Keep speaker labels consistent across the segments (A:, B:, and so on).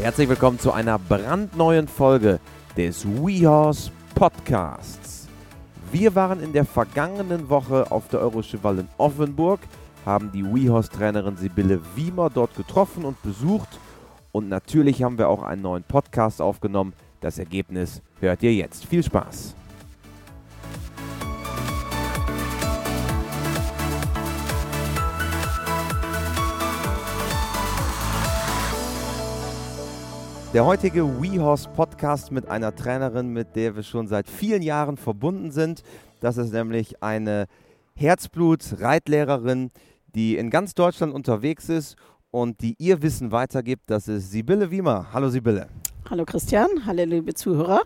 A: Herzlich willkommen zu einer brandneuen Folge des WeHorse Podcasts. Wir waren in der vergangenen Woche auf der Eurocheval in Offenburg, haben die WeHorse-Trainerin Sibylle Wiemer dort getroffen und besucht und natürlich haben wir auch einen neuen Podcast aufgenommen. Das Ergebnis hört ihr jetzt. Viel Spaß! Der heutige WeHorse Podcast mit einer Trainerin, mit der wir schon seit vielen Jahren verbunden sind. Das ist nämlich eine Herzblut-Reitlehrerin, die in ganz Deutschland unterwegs ist und die ihr Wissen weitergibt. Das ist Sibylle Wiemer. Hallo Sibylle.
B: Hallo Christian, hallo liebe Zuhörer.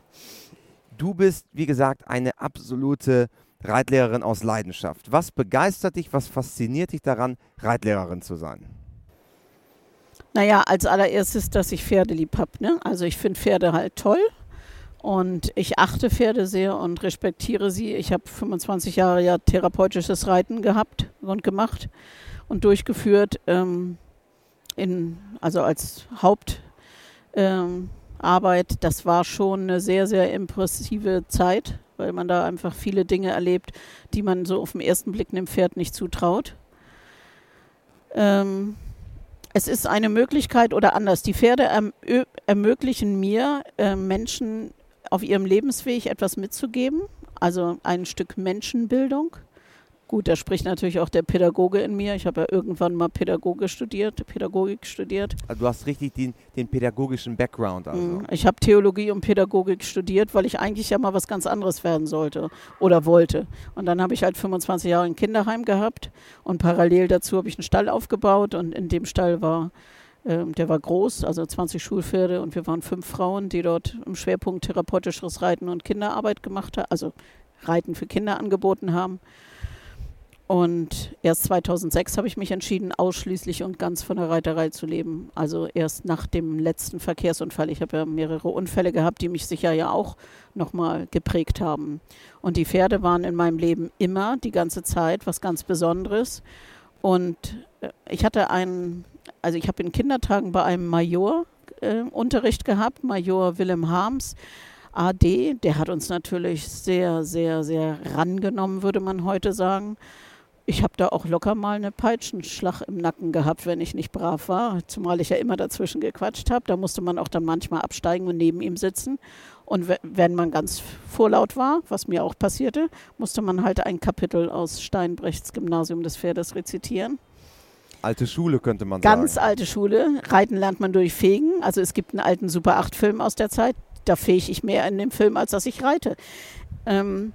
A: Du bist, wie gesagt, eine absolute Reitlehrerin aus Leidenschaft. Was begeistert dich, was fasziniert dich daran, Reitlehrerin zu sein?
B: Naja, als allererstes, dass ich Pferde lieb habe. Ne? Also ich finde Pferde halt toll und ich achte Pferde sehr und respektiere sie. Ich habe 25 Jahre ja therapeutisches Reiten gehabt und gemacht und durchgeführt, ähm, in, also als Hauptarbeit. Ähm, das war schon eine sehr, sehr impressive Zeit, weil man da einfach viele Dinge erlebt, die man so auf den ersten Blick einem Pferd nicht zutraut. Ähm, es ist eine Möglichkeit oder anders. Die Pferde erm ermöglichen mir, äh, Menschen auf ihrem Lebensweg etwas mitzugeben, also ein Stück Menschenbildung. Gut, da spricht natürlich auch der Pädagoge in mir. Ich habe ja irgendwann mal Pädagoge studiert, Pädagogik studiert.
A: Also du hast richtig den, den pädagogischen Background. Also.
B: Mhm. Ich habe Theologie und Pädagogik studiert, weil ich eigentlich ja mal was ganz anderes werden sollte oder wollte. Und dann habe ich halt 25 Jahre ein Kinderheim gehabt und parallel dazu habe ich einen Stall aufgebaut und in dem Stall war ähm, der war groß, also 20 Schulpferde und wir waren fünf Frauen, die dort im Schwerpunkt therapeutisches Reiten und Kinderarbeit gemacht haben, also Reiten für Kinder angeboten haben. Und erst 2006 habe ich mich entschieden, ausschließlich und ganz von der Reiterei zu leben. Also erst nach dem letzten Verkehrsunfall. Ich habe ja mehrere Unfälle gehabt, die mich sicher ja auch nochmal geprägt haben. Und die Pferde waren in meinem Leben immer, die ganze Zeit, was ganz Besonderes. Und äh, ich hatte einen, also ich habe in Kindertagen bei einem Major äh, Unterricht gehabt, Major Willem Harms. AD, der hat uns natürlich sehr, sehr, sehr rangenommen, würde man heute sagen. Ich habe da auch locker mal eine Peitschenschlag im Nacken gehabt, wenn ich nicht brav war, zumal ich ja immer dazwischen gequatscht habe. Da musste man auch dann manchmal absteigen und neben ihm sitzen. Und wenn man ganz vorlaut war, was mir auch passierte, musste man halt ein Kapitel aus Steinbrechts Gymnasium des Pferdes rezitieren.
A: Alte Schule könnte man
B: ganz sagen.
A: Ganz
B: alte Schule. Reiten lernt man durch Fegen. Also es gibt einen alten Super 8-Film aus der Zeit. Da fähig ich mehr in dem Film, als dass ich reite. Ähm,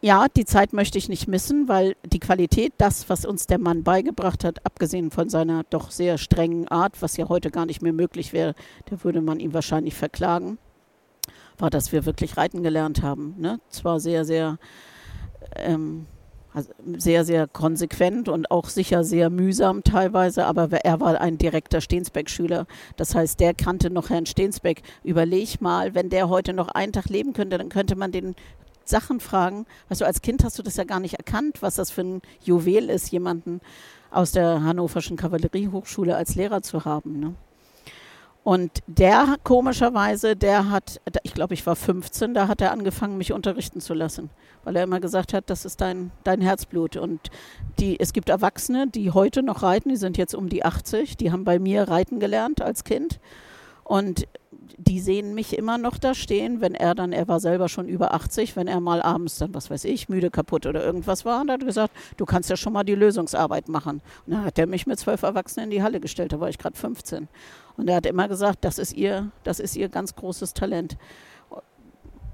B: ja, die Zeit möchte ich nicht missen, weil die Qualität, das, was uns der Mann beigebracht hat, abgesehen von seiner doch sehr strengen Art, was ja heute gar nicht mehr möglich wäre, da würde man ihn wahrscheinlich verklagen, war, dass wir wirklich reiten gelernt haben. Ne? Zwar sehr, sehr, ähm, also sehr, sehr konsequent und auch sicher sehr mühsam teilweise, aber er war ein direkter Stensbeck-Schüler. Das heißt, der kannte noch Herrn Stensbeck. Überleg mal, wenn der heute noch einen Tag leben könnte, dann könnte man den Sachen fragen. Weißt du, als Kind hast du das ja gar nicht erkannt, was das für ein Juwel ist, jemanden aus der Hannoverschen Kavalleriehochschule als Lehrer zu haben. Ne? Und der komischerweise, der hat, ich glaube, ich war 15, da hat er angefangen, mich unterrichten zu lassen, weil er immer gesagt hat, das ist dein, dein Herzblut. Und die, es gibt Erwachsene, die heute noch reiten, die sind jetzt um die 80, die haben bei mir reiten gelernt als Kind. Und die sehen mich immer noch da stehen, wenn er dann, er war selber schon über 80, wenn er mal abends dann, was weiß ich, müde, kaputt oder irgendwas war, und hat gesagt, du kannst ja schon mal die Lösungsarbeit machen. Und dann hat er mich mit zwölf Erwachsenen in die Halle gestellt, da war ich gerade 15. Und er hat immer gesagt, das ist ihr, das ist ihr ganz großes Talent.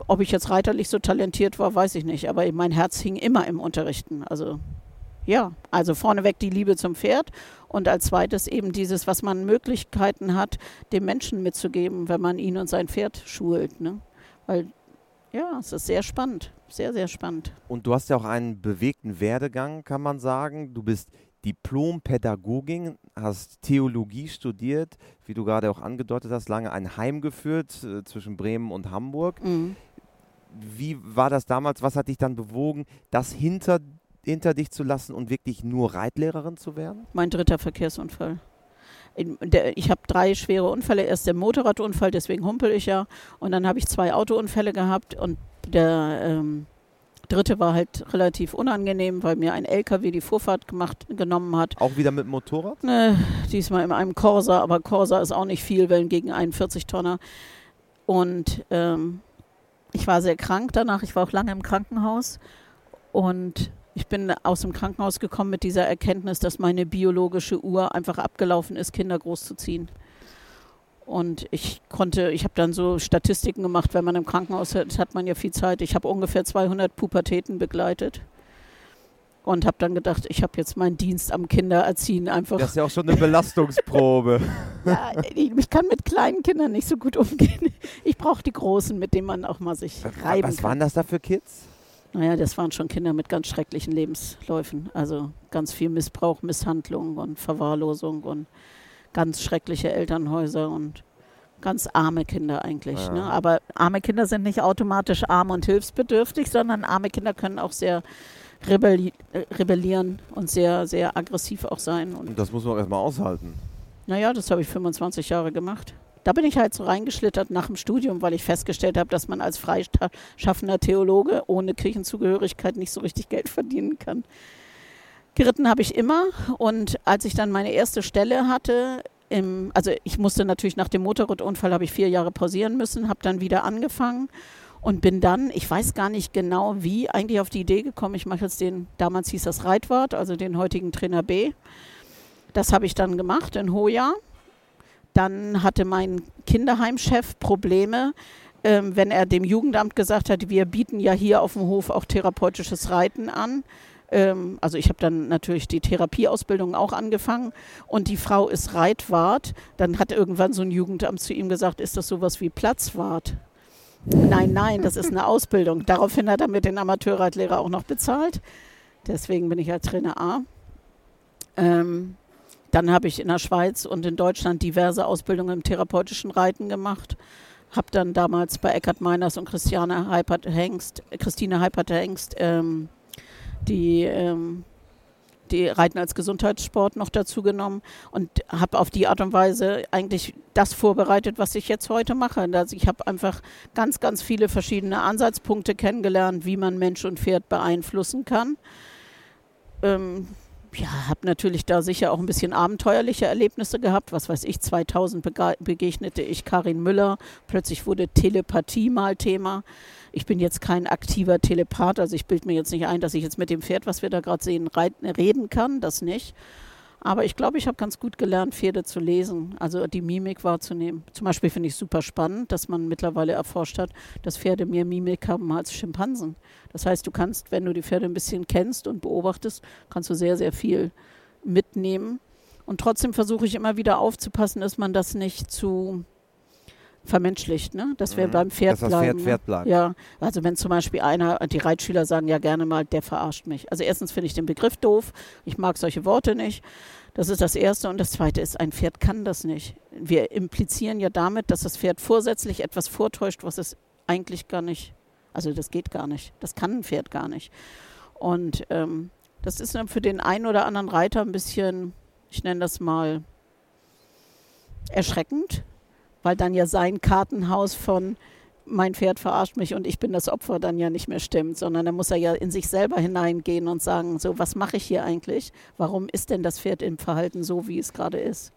B: Ob ich jetzt reiterlich so talentiert war, weiß ich nicht, aber mein Herz hing immer im Unterrichten. Also ja, also vorneweg die Liebe zum Pferd und als zweites eben dieses, was man Möglichkeiten hat, dem Menschen mitzugeben, wenn man ihn und sein Pferd schult. Ne? Weil ja, es ist sehr spannend, sehr, sehr spannend.
A: Und du hast ja auch einen bewegten Werdegang, kann man sagen. Du bist Diplom-Pädagogin, hast Theologie studiert, wie du gerade auch angedeutet hast, lange ein Heim geführt äh, zwischen Bremen und Hamburg. Mhm. Wie war das damals? Was hat dich dann bewogen, das hinter hinter dich zu lassen und wirklich nur Reitlehrerin zu werden?
B: Mein dritter Verkehrsunfall. ich habe drei schwere Unfälle. Erst der Motorradunfall, deswegen humpel ich ja. Und dann habe ich zwei Autounfälle gehabt und der ähm, dritte war halt relativ unangenehm, weil mir ein LKW die Vorfahrt gemacht, genommen hat.
A: Auch wieder mit Motorrad?
B: Ne, diesmal in einem Corsa, aber Corsa ist auch nicht viel, weil gegen einen 40-Tonner. Und ähm, ich war sehr krank danach. Ich war auch lange im Krankenhaus. Und ich bin aus dem Krankenhaus gekommen mit dieser Erkenntnis, dass meine biologische Uhr einfach abgelaufen ist, Kinder großzuziehen. Und ich konnte, ich habe dann so Statistiken gemacht, wenn man im Krankenhaus ist, hat man ja viel Zeit. Ich habe ungefähr 200 Pubertäten begleitet und habe dann gedacht, ich habe jetzt meinen Dienst am Kindererziehen einfach.
A: Das ist ja auch schon eine Belastungsprobe.
B: ja, ich kann mit kleinen Kindern nicht so gut umgehen. Ich brauche die Großen, mit denen man auch mal sich reiben
A: Was
B: kann.
A: waren das da für Kids?
B: Naja, das waren schon Kinder mit ganz schrecklichen Lebensläufen. Also ganz viel Missbrauch, Misshandlung und Verwahrlosung und ganz schreckliche Elternhäuser und ganz arme Kinder eigentlich. Ja. Ne? Aber arme Kinder sind nicht automatisch arm und hilfsbedürftig, sondern arme Kinder können auch sehr rebelli rebellieren und sehr, sehr aggressiv auch sein.
A: Und das muss man auch erstmal aushalten.
B: Naja, das habe ich 25 Jahre gemacht da bin ich halt so reingeschlittert nach dem Studium, weil ich festgestellt habe, dass man als freischaffender Theologe ohne Kirchenzugehörigkeit nicht so richtig Geld verdienen kann. Geritten habe ich immer und als ich dann meine erste Stelle hatte, im, also ich musste natürlich nach dem Motorradunfall, habe ich vier Jahre pausieren müssen, habe dann wieder angefangen und bin dann, ich weiß gar nicht genau wie, eigentlich auf die Idee gekommen, ich mache jetzt den, damals hieß das Reitwart, also den heutigen Trainer B. Das habe ich dann gemacht in Hoja dann hatte mein Kinderheimchef Probleme, ähm, wenn er dem Jugendamt gesagt hat, wir bieten ja hier auf dem Hof auch therapeutisches Reiten an. Ähm, also ich habe dann natürlich die Therapieausbildung auch angefangen und die Frau ist Reitwart. Dann hat irgendwann so ein Jugendamt zu ihm gesagt, ist das sowas wie Platzwart? Nein, nein, das ist eine Ausbildung. Daraufhin hat er mir den Amateurreitlehrer auch noch bezahlt. Deswegen bin ich als Trainer A. Ähm, dann habe ich in der Schweiz und in Deutschland diverse Ausbildungen im therapeutischen Reiten gemacht. Habe dann damals bei Eckhard Meiners und Christiane Heipert-Hengst, Christine Heipert-Hengst ähm, die, ähm, die Reiten als Gesundheitssport noch dazu genommen und habe auf die Art und Weise eigentlich das vorbereitet, was ich jetzt heute mache. Also ich habe einfach ganz, ganz viele verschiedene Ansatzpunkte kennengelernt, wie man Mensch und Pferd beeinflussen kann. Ähm, ja, habe natürlich da sicher auch ein bisschen abenteuerliche Erlebnisse gehabt. Was weiß ich, 2000 begegnete ich Karin Müller. Plötzlich wurde Telepathie mal Thema. Ich bin jetzt kein aktiver Telepath, also ich bilde mir jetzt nicht ein, dass ich jetzt mit dem Pferd, was wir da gerade sehen, reden kann. Das nicht. Aber ich glaube, ich habe ganz gut gelernt, Pferde zu lesen, also die Mimik wahrzunehmen. Zum Beispiel finde ich super spannend, dass man mittlerweile erforscht hat, dass Pferde mehr Mimik haben als Schimpansen. Das heißt, du kannst, wenn du die Pferde ein bisschen kennst und beobachtest, kannst du sehr, sehr viel mitnehmen. Und trotzdem versuche ich immer wieder aufzupassen, dass man das nicht zu vermenschlicht, ne? dass wir mhm. beim Pferd
A: dass das
B: bleiben.
A: Pferd,
B: ne?
A: Pferd bleibt.
B: Ja, also wenn zum Beispiel einer, die Reitschüler sagen ja gerne mal, der verarscht mich. Also erstens finde ich den Begriff doof, ich mag solche Worte nicht. Das ist das Erste. Und das Zweite ist, ein Pferd kann das nicht. Wir implizieren ja damit, dass das Pferd vorsätzlich etwas vortäuscht, was es eigentlich gar nicht, also das geht gar nicht. Das kann ein Pferd gar nicht. Und ähm, das ist für den einen oder anderen Reiter ein bisschen, ich nenne das mal, erschreckend, weil dann ja sein Kartenhaus von mein Pferd verarscht mich und ich bin das Opfer dann ja nicht mehr stimmt, sondern da muss er ja in sich selber hineingehen und sagen, so, was mache ich hier eigentlich? Warum ist denn das Pferd im Verhalten so, wie es gerade ist?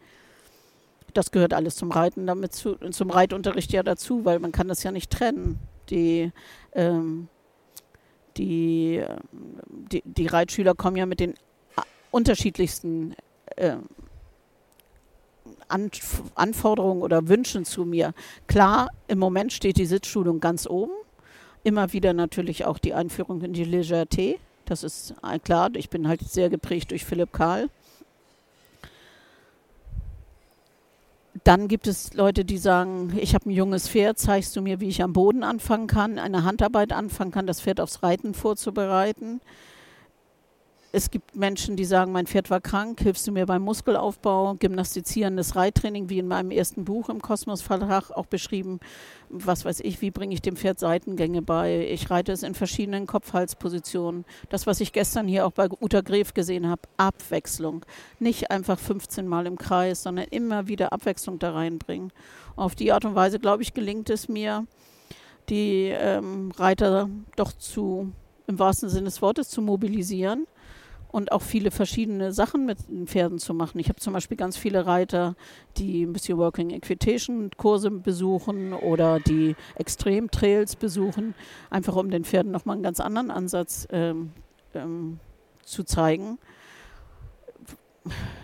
B: Das gehört alles zum Reiten, damit zu, zum Reitunterricht ja dazu, weil man kann das ja nicht trennen. Die, ähm, die, die, die Reitschüler kommen ja mit den unterschiedlichsten äh, Anforderungen oder Wünschen zu mir. Klar, im Moment steht die Sitzschulung ganz oben. Immer wieder natürlich auch die Einführung in die Legerté. Das ist äh, klar. Ich bin halt sehr geprägt durch Philipp Karl. Dann gibt es Leute, die sagen, ich habe ein junges Pferd, zeigst du mir, wie ich am Boden anfangen kann, eine Handarbeit anfangen kann, das Pferd aufs Reiten vorzubereiten es gibt Menschen, die sagen, mein Pferd war krank, hilfst du mir beim Muskelaufbau, gymnastizierendes Reittraining, wie in meinem ersten Buch im Kosmos Verlag auch beschrieben. Was weiß ich, wie bringe ich dem Pferd Seitengänge bei? Ich reite es in verschiedenen Kopf-Hals-Positionen. Das, was ich gestern hier auch bei Uta Gref gesehen habe, Abwechslung. Nicht einfach 15 Mal im Kreis, sondern immer wieder Abwechslung da reinbringen. Auf die Art und Weise, glaube ich, gelingt es mir, die ähm, Reiter doch zu, im wahrsten Sinne des Wortes, zu mobilisieren und auch viele verschiedene Sachen mit den Pferden zu machen. Ich habe zum Beispiel ganz viele Reiter, die ein bisschen Working Equitation Kurse besuchen oder die Extrem Trails besuchen, einfach um den Pferden nochmal einen ganz anderen Ansatz ähm, ähm, zu zeigen.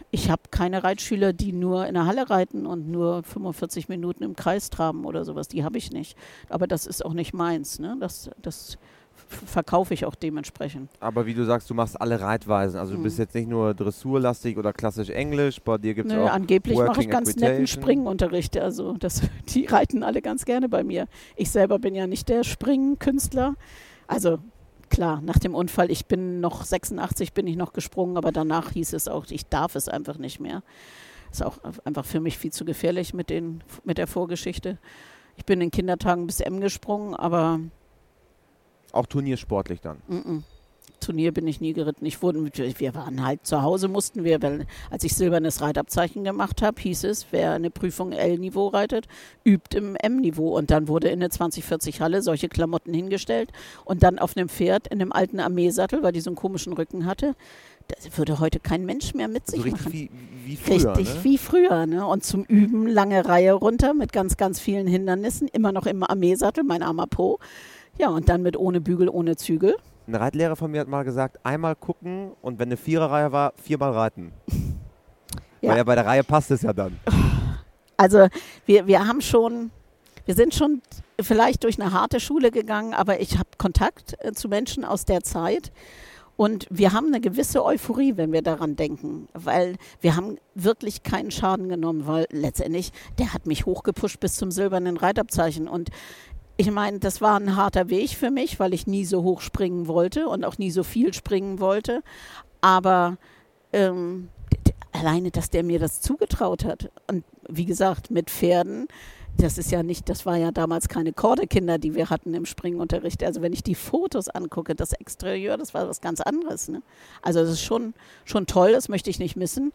B: Ich habe keine Reitschüler, die nur in der Halle reiten und nur 45 Minuten im Kreis traben oder sowas. Die habe ich nicht. Aber das ist auch nicht meins. Ne? Das, das verkaufe ich auch dementsprechend.
A: Aber wie du sagst, du machst alle Reitweisen. Also du bist jetzt nicht nur dressurlastig oder klassisch Englisch, bei dir gibt es auch
B: Angeblich mache ich ganz netten Springunterricht. Also das, die reiten alle ganz gerne bei mir. Ich selber bin ja nicht der Springkünstler. Also klar, nach dem Unfall, ich bin noch 86, bin ich noch gesprungen, aber danach hieß es auch, ich darf es einfach nicht mehr. Ist auch einfach für mich viel zu gefährlich mit, den, mit der Vorgeschichte. Ich bin in Kindertagen bis M gesprungen, aber
A: auch turniersportlich dann?
B: Mm -mm. Turnier bin ich nie geritten. Ich wurde, wir waren halt zu Hause, mussten wir, weil als ich silbernes Reitabzeichen gemacht habe, hieß es, wer eine Prüfung L-Niveau reitet, übt im M-Niveau. Und dann wurde in der 2040 Halle solche Klamotten hingestellt und dann auf einem Pferd in einem alten Armeesattel, weil die so einen komischen Rücken hatte. Das würde heute kein Mensch mehr mit sich
A: also
B: machen.
A: Wie, wie früher,
B: richtig
A: ne?
B: wie früher. Ne? Und zum Üben lange Reihe runter mit ganz, ganz vielen Hindernissen, immer noch im Armeesattel, mein armer Po. Ja, und dann mit ohne Bügel, ohne Zügel.
A: Ein Reitlehrer von mir hat mal gesagt, einmal gucken und wenn eine Viererreihe war, viermal reiten. Ja. Weil ja bei der Reihe passt es ja dann.
B: Also wir, wir haben schon, wir sind schon vielleicht durch eine harte Schule gegangen, aber ich habe Kontakt äh, zu Menschen aus der Zeit. Und wir haben eine gewisse Euphorie, wenn wir daran denken, weil wir haben wirklich keinen Schaden genommen, weil letztendlich, der hat mich hochgepusht bis zum silbernen Reitabzeichen. Und ich meine, das war ein harter Weg für mich, weil ich nie so hoch springen wollte und auch nie so viel springen wollte. Aber ähm, alleine, dass der mir das zugetraut hat. Und wie gesagt, mit Pferden, das ist ja nicht, das war ja damals keine Kordekinder, die wir hatten im Springunterricht. Also wenn ich die Fotos angucke, das Exterieur, das war was ganz anderes. Ne? Also das ist schon, schon toll, das möchte ich nicht missen.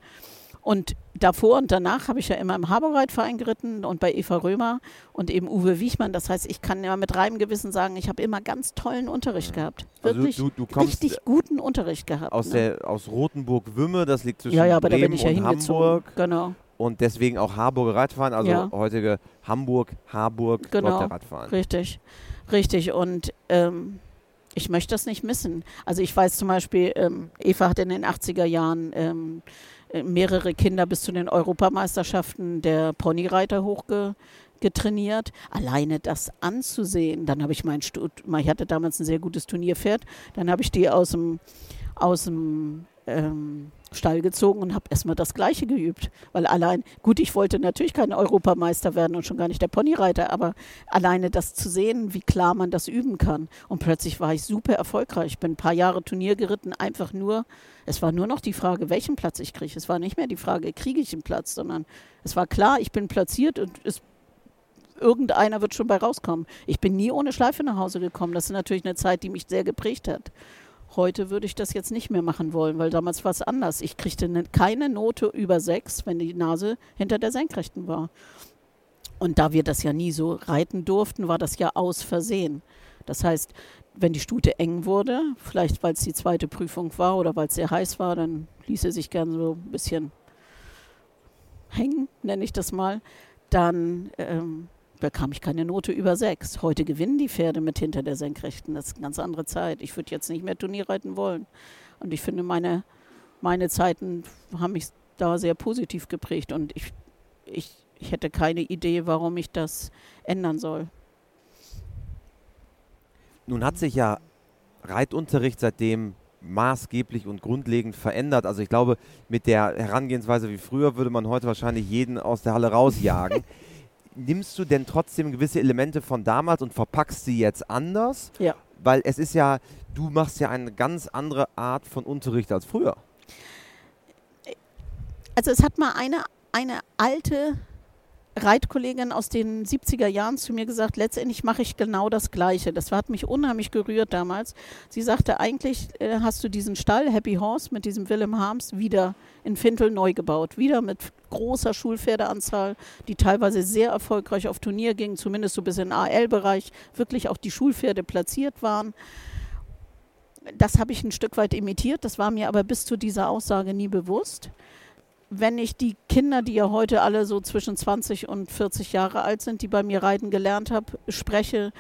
B: Und davor und danach habe ich ja immer im Haberreitverein geritten und bei Eva Römer und eben Uwe Wiechmann. Das heißt, ich kann immer mit reinem Gewissen sagen, ich habe immer ganz tollen Unterricht gehabt.
A: Also
B: Wirklich
A: du, du
B: richtig guten Unterricht gehabt.
A: Aus,
B: ne?
A: der, aus Rotenburg-Wümme, das liegt zwischen
B: ja, ja, aber
A: Bremen
B: da bin ich ja
A: und Hamburg.
B: Genau.
A: Und deswegen auch Harburger Radfahren, also
B: Ja.
A: heutige Hamburg, Harburg,
B: Genau.
A: Radfahren.
B: Richtig, richtig. Und ähm, ich möchte das nicht missen. Also ich weiß zum Beispiel, ähm, Eva hat in den 80er Jahren ähm, äh, mehrere Kinder bis zu den Europameisterschaften der Ponyreiter hochgetrainiert. Alleine das anzusehen, dann habe ich mein Stud ich hatte damals ein sehr gutes Turnierpferd, dann habe ich die aus dem, aus dem ähm, Stall gezogen und habe erstmal das Gleiche geübt. Weil allein, gut, ich wollte natürlich kein Europameister werden und schon gar nicht der Ponyreiter, aber alleine das zu sehen, wie klar man das üben kann. Und plötzlich war ich super erfolgreich. Ich bin ein paar Jahre Turnier geritten, einfach nur, es war nur noch die Frage, welchen Platz ich kriege. Es war nicht mehr die Frage, kriege ich einen Platz, sondern es war klar, ich bin platziert und es irgendeiner wird schon bei rauskommen. Ich bin nie ohne Schleife nach Hause gekommen. Das ist natürlich eine Zeit, die mich sehr geprägt hat. Heute würde ich das jetzt nicht mehr machen wollen, weil damals war es anders. Ich kriegte ne, keine Note über sechs, wenn die Nase hinter der Senkrechten war. Und da wir das ja nie so reiten durften, war das ja aus Versehen. Das heißt, wenn die Stute eng wurde, vielleicht weil es die zweite Prüfung war oder weil es sehr heiß war, dann ließ sie sich gern so ein bisschen hängen, nenne ich das mal. Dann ähm, bekam ich keine Note über sechs. Heute gewinnen die Pferde mit hinter der Senkrechten. Das ist eine ganz andere Zeit. Ich würde jetzt nicht mehr Turnier reiten wollen. Und ich finde, meine, meine Zeiten haben mich da sehr positiv geprägt. Und ich, ich, ich hätte keine Idee, warum ich das ändern soll.
A: Nun hat sich ja Reitunterricht seitdem maßgeblich und grundlegend verändert. Also ich glaube, mit der Herangehensweise wie früher würde man heute wahrscheinlich jeden aus der Halle rausjagen. Nimmst du denn trotzdem gewisse Elemente von damals und verpackst sie jetzt anders?
B: Ja.
A: weil es ist ja, du machst ja eine ganz andere Art von Unterricht als früher.
B: Also es hat mal eine, eine alte Reitkollegin aus den 70er Jahren zu mir gesagt, letztendlich mache ich genau das Gleiche. Das hat mich unheimlich gerührt damals. Sie sagte, eigentlich äh, hast du diesen Stall Happy Horse mit diesem Willem Harms wieder in Fintel neu gebaut. Wieder mit großer Schulpferdeanzahl, die teilweise sehr erfolgreich auf Turnier gingen, zumindest so bis in AL-Bereich, wirklich auch die Schulpferde platziert waren. Das habe ich ein Stück weit imitiert, das war mir aber bis zu dieser Aussage nie bewusst wenn ich die Kinder, die ja heute alle so zwischen 20 und 40 Jahre alt sind, die bei mir reiten gelernt habe, spreche,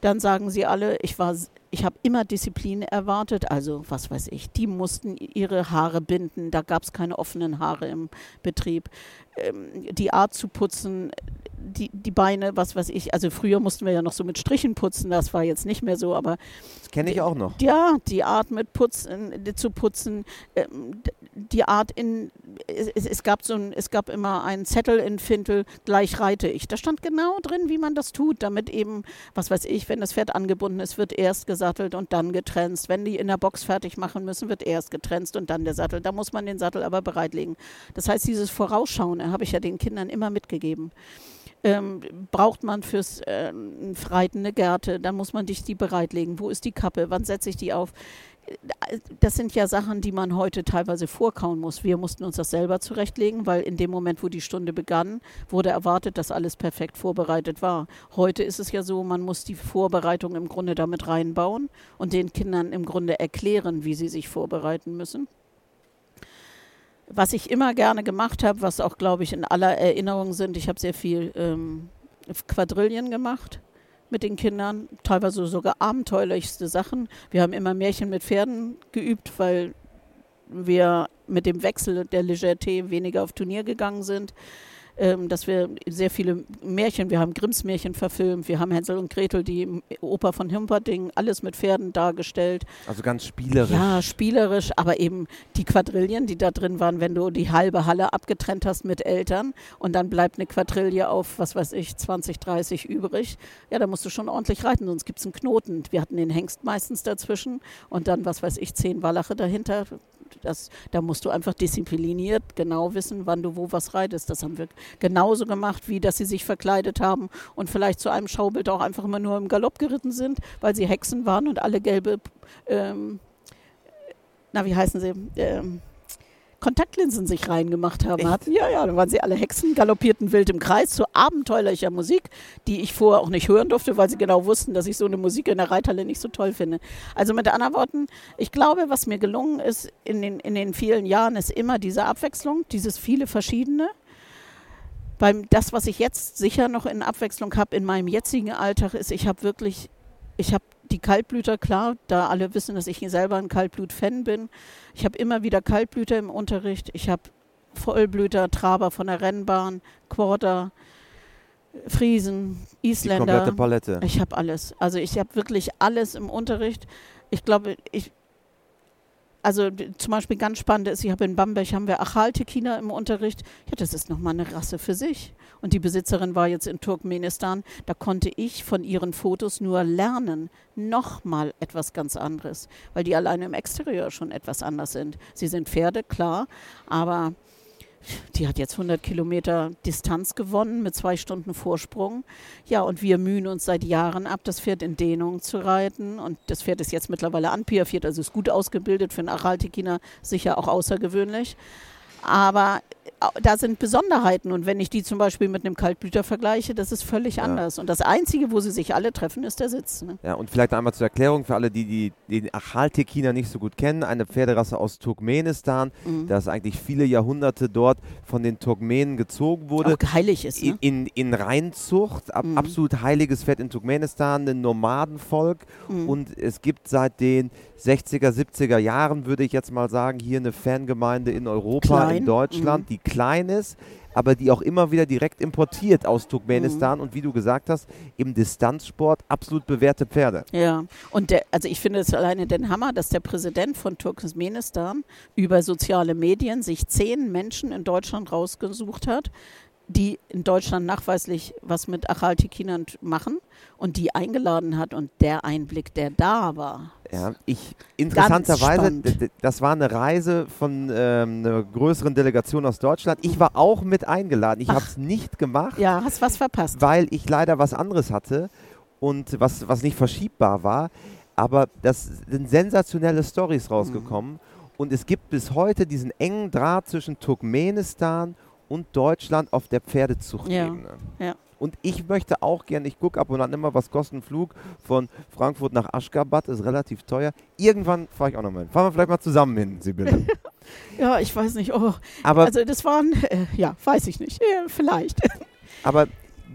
B: dann sagen sie alle, ich war ich habe immer Disziplin erwartet, also was weiß ich, die mussten ihre Haare binden, da gab es keine offenen Haare im Betrieb. Ähm, die Art zu putzen, die, die Beine, was weiß ich, also früher mussten wir ja noch so mit Strichen putzen, das war jetzt nicht mehr so, aber.
A: Das kenne ich auch noch.
B: Ja, die Art mit Putzen, zu putzen, ähm, die Art in, es, es, gab so ein, es gab immer einen Zettel in Fintel, gleich reite ich. Da stand genau drin, wie man das tut, damit eben, was weiß ich, wenn das Pferd angebunden ist, wird erst gesattelt und dann getrennt. Wenn die in der Box fertig machen müssen, wird erst getrennt und dann der Sattel. Da muss man den Sattel aber bereitlegen. Das heißt, dieses Vorausschauen habe ich ja den Kindern immer mitgegeben ähm, braucht man fürs äh, Freiten eine Gerte, dann muss man dich die bereitlegen. Wo ist die Kappe? Wann setze ich die auf? Das sind ja Sachen, die man heute teilweise vorkauen muss. Wir mussten uns das selber zurechtlegen, weil in dem Moment, wo die Stunde begann, wurde erwartet, dass alles perfekt vorbereitet war. Heute ist es ja so, man muss die Vorbereitung im Grunde damit reinbauen und den Kindern im Grunde erklären, wie sie sich vorbereiten müssen was ich immer gerne gemacht habe, was auch, glaube ich, in aller Erinnerung sind, ich habe sehr viel ähm, Quadrillen gemacht mit den Kindern, teilweise sogar abenteuerlichste Sachen. Wir haben immer Märchen mit Pferden geübt, weil wir mit dem Wechsel der Legerté weniger auf Turnier gegangen sind ähm, dass wir sehr viele Märchen, wir haben Grimms Märchen verfilmt, wir haben Hänsel und Gretel, die Oper von Himperding, alles mit Pferden dargestellt.
A: Also ganz spielerisch.
B: Ja, spielerisch, aber eben die Quadrillen, die da drin waren, wenn du die halbe Halle abgetrennt hast mit Eltern und dann bleibt eine Quadrille auf, was weiß ich, 20, 30 übrig, ja, da musst du schon ordentlich reiten, sonst gibt es einen Knoten. Wir hatten den Hengst meistens dazwischen und dann, was weiß ich, zehn Wallache dahinter. Das, da musst du einfach diszipliniert genau wissen, wann du wo was reitest. Das haben wir genauso gemacht, wie dass sie sich verkleidet haben und vielleicht zu einem Schaubild auch einfach immer nur im Galopp geritten sind, weil sie Hexen waren und alle gelbe, ähm, na wie heißen sie, ähm, Kontaktlinsen sich reingemacht haben. Hatten. Ja, ja, dann waren sie alle Hexen, galoppierten wild im Kreis zu abenteuerlicher Musik, die ich vorher auch nicht hören durfte, weil sie genau wussten, dass ich so eine Musik in der Reithalle nicht so toll finde. Also mit anderen Worten, ich glaube, was mir gelungen ist in den, in den vielen Jahren, ist immer diese Abwechslung, dieses viele Verschiedene. Beim, das, was ich jetzt sicher noch in Abwechslung habe in meinem jetzigen Alltag, ist, ich habe wirklich, ich habe die Kaltblüter, klar, da alle wissen, dass ich selber ein Kaltblut-Fan bin. Ich habe immer wieder Kaltblüter im Unterricht. Ich habe Vollblüter, Traber von der Rennbahn, Quarter, Friesen, Isländer. Die
A: komplette Palette.
B: Ich habe alles. Also ich habe wirklich alles im Unterricht. Ich glaube, ich, also zum Beispiel ganz spannend ist, ich habe in Bamberg haben wir Achaltekiner im Unterricht. Ja, das ist nochmal eine Rasse für sich. Und die Besitzerin war jetzt in Turkmenistan. Da konnte ich von ihren Fotos nur lernen. Nochmal etwas ganz anderes, weil die alleine im Exterieur schon etwas anders sind. Sie sind Pferde, klar, aber die hat jetzt 100 Kilometer Distanz gewonnen mit zwei Stunden Vorsprung. Ja, und wir mühen uns seit Jahren ab, das Pferd in Dehnung zu reiten. Und das Pferd ist jetzt mittlerweile anpiafiert, also ist gut ausgebildet für einen Araltikiner, sicher auch außergewöhnlich. Aber da sind Besonderheiten und wenn ich die zum Beispiel mit einem Kaltblüter vergleiche, das ist völlig ja. anders. Und das Einzige, wo sie sich alle treffen, ist der Sitz. Ne?
A: Ja, und vielleicht einmal zur Erklärung für alle, die, die den Achaltekiner nicht so gut kennen, eine Pferderasse aus Turkmenistan, mhm. das eigentlich viele Jahrhunderte dort von den Turkmenen gezogen wurde.
B: Auch heilig ist,
A: ne? In, in Reinzucht, ab, mhm. absolut heiliges Pferd in Turkmenistan, ein Nomadenvolk mhm. und es gibt seit den 60er, 70er Jahren, würde ich jetzt mal sagen, hier eine Fangemeinde in Europa, Klein. in Deutschland, mhm. die klein ist, aber die auch immer wieder direkt importiert aus Turkmenistan mhm. und wie du gesagt hast, im Distanzsport absolut bewährte Pferde.
B: Ja, und der, also ich finde es alleine den Hammer, dass der Präsident von Turkmenistan über soziale Medien sich zehn Menschen in Deutschland rausgesucht hat, die in Deutschland nachweislich was mit Achaltikinern machen und die eingeladen hat und der Einblick, der da war.
A: Ja, ich interessanterweise, das war eine Reise von ähm, einer größeren Delegation aus Deutschland. Ich war auch mit eingeladen. Ich habe es nicht gemacht.
B: Ja, hast was verpasst.
A: Weil ich leider was anderes hatte und was, was nicht verschiebbar war. Aber das sind sensationelle Stories rausgekommen. Mhm. Und es gibt bis heute diesen engen Draht zwischen Turkmenistan und Deutschland auf der Pferdezuchtebene.
B: Ja. ja.
A: Und ich möchte auch gerne, ich gucke ab und an immer, was kostet ein Flug von Frankfurt nach Aschgabat, ist relativ teuer. Irgendwann fahre ich auch nochmal hin. Fahren wir vielleicht mal zusammen hin, Sibylle.
B: ja, ich weiß nicht. Oh.
A: Aber
B: also das waren, äh, ja, weiß ich nicht. Ja, vielleicht.
A: aber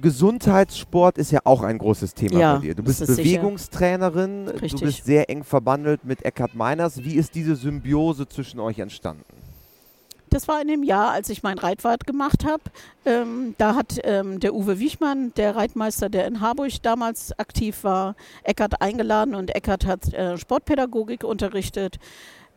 A: Gesundheitssport ist ja auch ein großes Thema
B: ja,
A: bei dir. Du bist Bewegungstrainerin,
B: Richtig.
A: du bist sehr eng verbandelt mit Eckhard Meiners. Wie ist diese Symbiose zwischen euch entstanden?
B: Das war in dem Jahr, als ich mein Reitwart gemacht habe. Ähm, da hat ähm, der Uwe Wichmann, der Reitmeister, der in Harburg damals aktiv war, Eckert eingeladen und Eckert hat äh, Sportpädagogik unterrichtet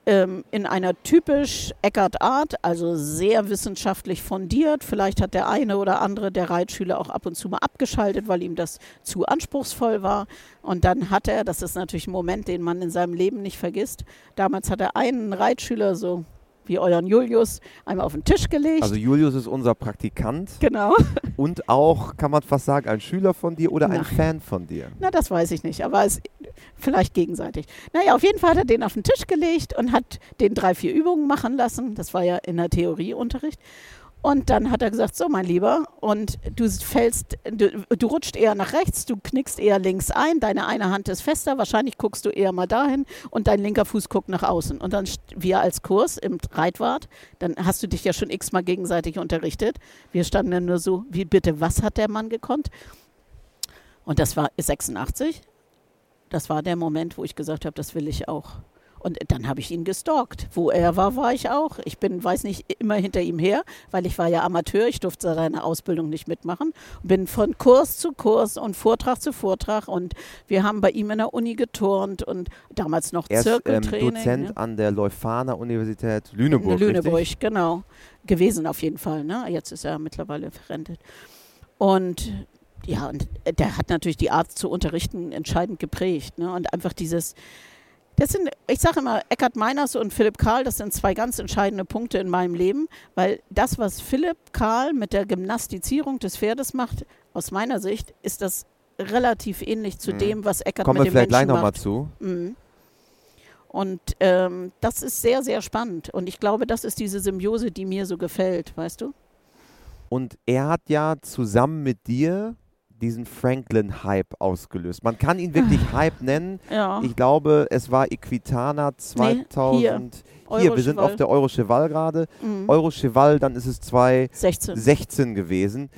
B: ähm, in einer typisch Eckert-Art, also sehr wissenschaftlich fundiert. Vielleicht hat der eine oder andere der Reitschüler auch ab und zu mal abgeschaltet, weil ihm das zu anspruchsvoll war. Und dann hat er, das ist natürlich ein Moment, den man in seinem Leben nicht vergisst, damals hat er einen Reitschüler so wie euren Julius einmal auf den Tisch gelegt.
A: Also Julius ist unser Praktikant.
B: Genau.
A: Und auch, kann man fast sagen, ein Schüler von dir oder ein Fan von dir?
B: Na, das weiß ich nicht, aber es vielleicht gegenseitig. Naja, auf jeden Fall hat er den auf den Tisch gelegt und hat den drei, vier Übungen machen lassen. Das war ja in der Theorieunterricht. Und dann hat er gesagt, so mein Lieber, und du fällst, du, du rutscht eher nach rechts, du knickst eher links ein, deine eine Hand ist fester, wahrscheinlich guckst du eher mal dahin und dein linker Fuß guckt nach außen. Und dann wir als Kurs im Reitwart, dann hast du dich ja schon x-mal gegenseitig unterrichtet. Wir standen dann nur so, wie bitte, was hat der Mann gekonnt? Und das war 86. Das war der Moment, wo ich gesagt habe, das will ich auch. Und dann habe ich ihn gestalkt. Wo er war, war ich auch. Ich bin, weiß nicht, immer hinter ihm her, weil ich war ja Amateur. Ich durfte seine Ausbildung nicht mitmachen. Bin von Kurs zu Kurs und Vortrag zu Vortrag. Und wir haben bei ihm in der Uni geturnt und damals noch
A: er ist,
B: Zirkeltraining.
A: Ähm, Dozent ne? an der Leuphana Universität Lüneburg.
B: Lüneburg,
A: richtig?
B: genau. Gewesen auf jeden Fall. Ne? Jetzt ist er mittlerweile verrentet. Und ja, und der hat natürlich die Art zu unterrichten entscheidend geprägt. Ne? Und einfach dieses, das sind, ich sage immer, Eckhard Meiners und Philipp Karl, das sind zwei ganz entscheidende Punkte in meinem Leben, weil das, was Philipp Karl mit der Gymnastizierung des Pferdes macht, aus meiner Sicht, ist das relativ ähnlich zu mhm. dem, was Eckhard
A: Kommen
B: mit dem
A: Menschen
B: macht.
A: Kommen wir vielleicht gleich nochmal
B: zu. Mhm. Und ähm, das ist sehr, sehr spannend. Und ich glaube, das ist diese Symbiose, die mir so gefällt, weißt du?
A: Und er hat ja zusammen mit dir diesen Franklin-Hype ausgelöst. Man kann ihn wirklich Hype nennen.
B: Ja.
A: Ich glaube, es war Equitana 2000. Nee, hier, hier wir sind auf der Eurocheval gerade. Mhm. Eurocheval, dann ist es 2016 gewesen.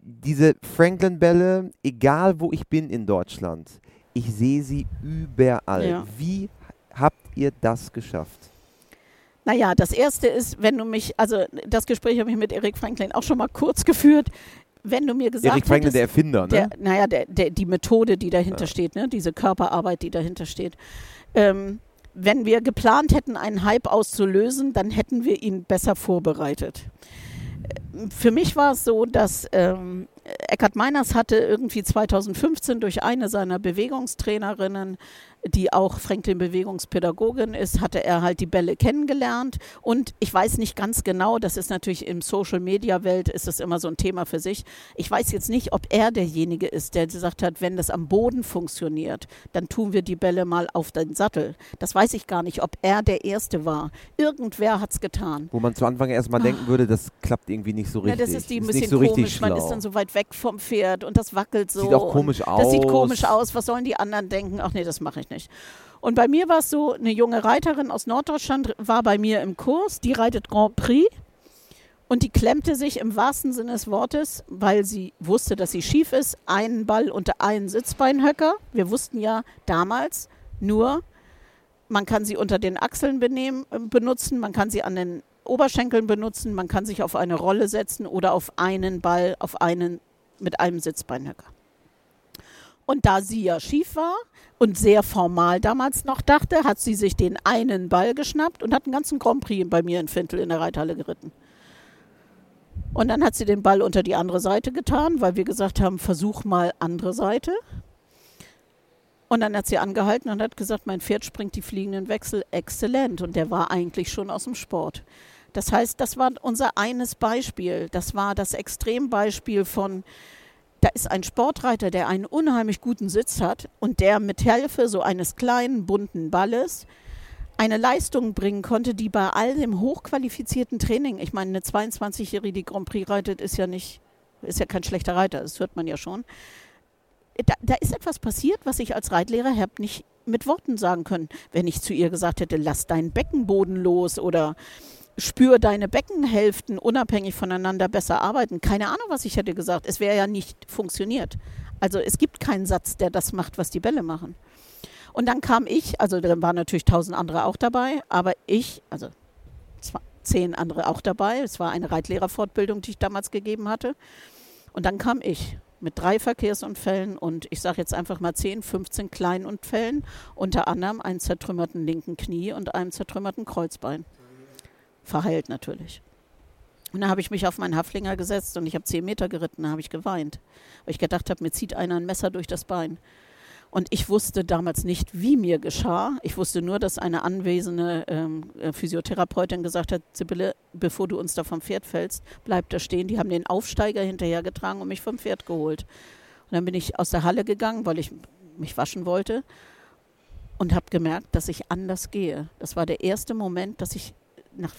A: Diese Franklin-Bälle, egal wo ich bin in Deutschland, ich sehe sie überall.
B: Ja.
A: Wie habt ihr das geschafft?
B: Naja, das erste ist, wenn du mich, also das Gespräch habe ich mit Erik Franklin auch schon mal kurz geführt wenn du mir gesagt
A: Erik Franklin,
B: hättest,
A: der Erfinder, ne?
B: Der, naja, der, der, die Methode, die dahinter ja. steht, ne? diese Körperarbeit, die dahinter steht. Ähm, wenn wir geplant hätten, einen Hype auszulösen, dann hätten wir ihn besser vorbereitet. Für mich war es so, dass ähm, Eckhard Meiners hatte irgendwie 2015 durch eine seiner Bewegungstrainerinnen die auch Franklin-Bewegungspädagogin ist, hatte er halt die Bälle kennengelernt. Und ich weiß nicht ganz genau, das ist natürlich im Social-Media-Welt ist das immer so ein Thema für sich. Ich weiß jetzt nicht, ob er derjenige ist, der gesagt hat, wenn das am Boden funktioniert, dann tun wir die Bälle mal auf den Sattel. Das weiß ich gar nicht, ob er der Erste war. Irgendwer hat es getan.
A: Wo man zu Anfang erstmal denken würde, das klappt irgendwie nicht so richtig.
B: Ja, das ist die ein bisschen
A: so
B: komisch. Man ist dann so weit weg vom Pferd und das wackelt so.
A: Sieht auch komisch aus.
B: Das sieht komisch aus. Was sollen die anderen denken? Ach nee, das mache ich nicht nicht. Und bei mir war es so, eine junge Reiterin aus Norddeutschland war bei mir im Kurs, die reitet Grand Prix und die klemmte sich im wahrsten Sinne des Wortes, weil sie wusste, dass sie schief ist, einen Ball unter einen Sitzbeinhöcker. Wir wussten ja damals nur, man kann sie unter den Achseln benehmen, äh, benutzen, man kann sie an den Oberschenkeln benutzen, man kann sich auf eine Rolle setzen oder auf einen Ball, auf einen mit einem Sitzbeinhöcker. Und da sie ja schief war und sehr formal damals noch dachte, hat sie sich den einen Ball geschnappt und hat einen ganzen Grand Prix bei mir in Fintel in der Reithalle geritten. Und dann hat sie den Ball unter die andere Seite getan, weil wir gesagt haben, versuch mal andere Seite. Und dann hat sie angehalten und hat gesagt, mein Pferd springt die fliegenden Wechsel exzellent. Und der war eigentlich schon aus dem Sport. Das heißt, das war unser eines Beispiel. Das war das Extrembeispiel von, da ist ein Sportreiter, der einen unheimlich guten Sitz hat und der mit Hilfe so eines kleinen bunten Balles eine Leistung bringen konnte, die bei all dem hochqualifizierten Training, ich meine, eine 22-Jährige, die Grand Prix reitet, ist ja nicht, ist ja kein schlechter Reiter, das hört man ja schon. Da, da ist etwas passiert, was ich als Reitlehrer habe nicht mit Worten sagen können. Wenn ich zu ihr gesagt hätte, lass deinen Beckenboden los oder spür deine Beckenhälften unabhängig voneinander besser arbeiten. Keine Ahnung, was ich hätte gesagt. Es wäre ja nicht funktioniert. Also es gibt keinen Satz, der das macht, was die Bälle machen. Und dann kam ich, also dann waren natürlich tausend andere auch dabei, aber ich, also zehn andere auch dabei. Es war eine Reitlehrerfortbildung, die ich damals gegeben hatte. Und dann kam ich mit drei Verkehrsunfällen und ich sage jetzt einfach mal 10, 15 Kleinunfällen, unter anderem einem zertrümmerten linken Knie und einem zertrümmerten Kreuzbein verheilt natürlich. Und dann habe ich mich auf meinen Haflinger gesetzt und ich habe zehn Meter geritten, da habe ich geweint. Weil ich gedacht habe, mir zieht einer ein Messer durch das Bein. Und ich wusste damals nicht, wie mir geschah. Ich wusste nur, dass eine anwesende ähm, äh, Physiotherapeutin gesagt hat, Sibylle, bevor du uns da vom Pferd fällst, bleib da stehen. Die haben den Aufsteiger hinterhergetragen und mich vom Pferd geholt. Und dann bin ich aus der Halle gegangen, weil ich mich waschen wollte und habe gemerkt, dass ich anders gehe. Das war der erste Moment, dass ich nach